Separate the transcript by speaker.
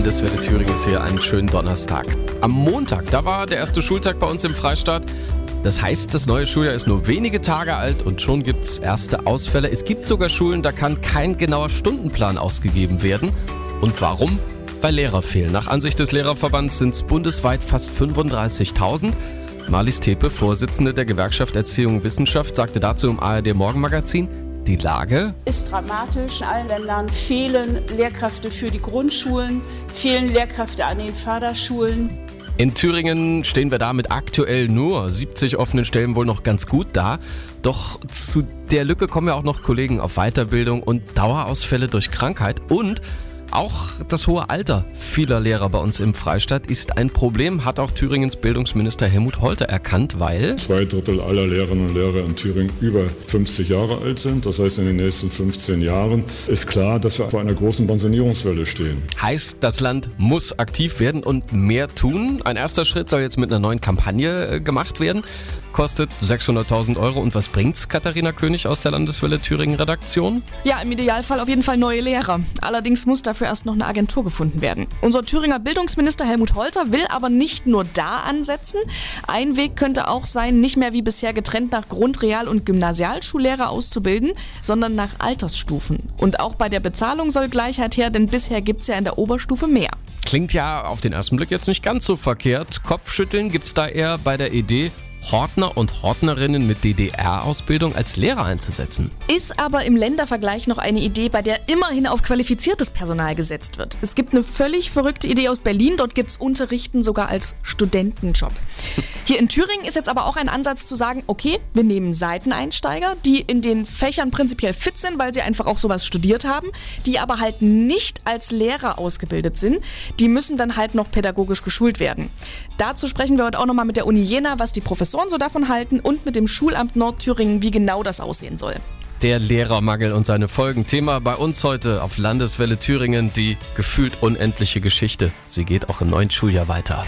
Speaker 1: Landeswelle Thüringen ist hier einen schönen Donnerstag. Am Montag, da war der erste Schultag bei uns im Freistaat. Das heißt, das neue Schuljahr ist nur wenige Tage alt und schon gibt es erste Ausfälle. Es gibt sogar Schulen, da kann kein genauer Stundenplan ausgegeben werden. Und warum? Weil Lehrer fehlen. Nach Ansicht des Lehrerverbands sind es bundesweit fast 35.000. Marlies Tepe, Vorsitzende der Gewerkschaft Erziehung und Wissenschaft, sagte dazu im ARD Morgenmagazin, die Lage
Speaker 2: ist dramatisch. In allen Ländern fehlen Lehrkräfte für die Grundschulen, fehlen Lehrkräfte an den Förderschulen.
Speaker 1: In Thüringen stehen wir da mit aktuell nur 70 offenen Stellen wohl noch ganz gut da. Doch zu der Lücke kommen ja auch noch Kollegen auf Weiterbildung und Dauerausfälle durch Krankheit und auch das hohe Alter vieler Lehrer bei uns im Freistaat ist ein Problem, hat auch Thüringens Bildungsminister Helmut Holter erkannt, weil
Speaker 3: zwei Drittel aller Lehrerinnen und Lehrer in Thüringen über 50 Jahre alt sind. Das heißt, in den nächsten 15 Jahren ist klar, dass wir vor einer großen Pensionierungswelle stehen.
Speaker 1: Heißt, das Land muss aktiv werden und mehr tun. Ein erster Schritt soll jetzt mit einer neuen Kampagne äh, gemacht werden kostet 600.000 Euro. Und was bringt's, Katharina König aus der Landeswelle Thüringen Redaktion?
Speaker 4: Ja, im Idealfall auf jeden Fall neue Lehrer. Allerdings muss dafür erst noch eine Agentur gefunden werden. Unser Thüringer Bildungsminister Helmut Holter will aber nicht nur da ansetzen. Ein Weg könnte auch sein, nicht mehr wie bisher getrennt nach Grund-, Real- und Gymnasialschullehrer auszubilden, sondern nach Altersstufen. Und auch bei der Bezahlung soll Gleichheit her, denn bisher gibt's ja in der Oberstufe mehr.
Speaker 1: Klingt ja auf den ersten Blick jetzt nicht ganz so verkehrt. Kopfschütteln gibt's da eher bei der Idee, Hortner und Hortnerinnen mit DDR-Ausbildung als Lehrer einzusetzen.
Speaker 4: Ist aber im Ländervergleich noch eine Idee, bei der immerhin auf qualifiziertes Personal gesetzt wird. Es gibt eine völlig verrückte Idee aus Berlin, dort gibt es Unterrichten sogar als Studentenjob. Hier in Thüringen ist jetzt aber auch ein Ansatz zu sagen, okay, wir nehmen Seiteneinsteiger, die in den Fächern prinzipiell fit sind, weil sie einfach auch sowas studiert haben, die aber halt nicht als Lehrer ausgebildet sind. Die müssen dann halt noch pädagogisch geschult werden. Dazu sprechen wir heute auch nochmal mit der Uni Jena, was die Professoren Professoren so davon halten und mit dem Schulamt Nordthüringen, wie genau das aussehen soll.
Speaker 1: Der Lehrermangel und seine Folgen. Thema bei uns heute auf Landeswelle Thüringen, die gefühlt unendliche Geschichte. Sie geht auch im neuen Schuljahr weiter.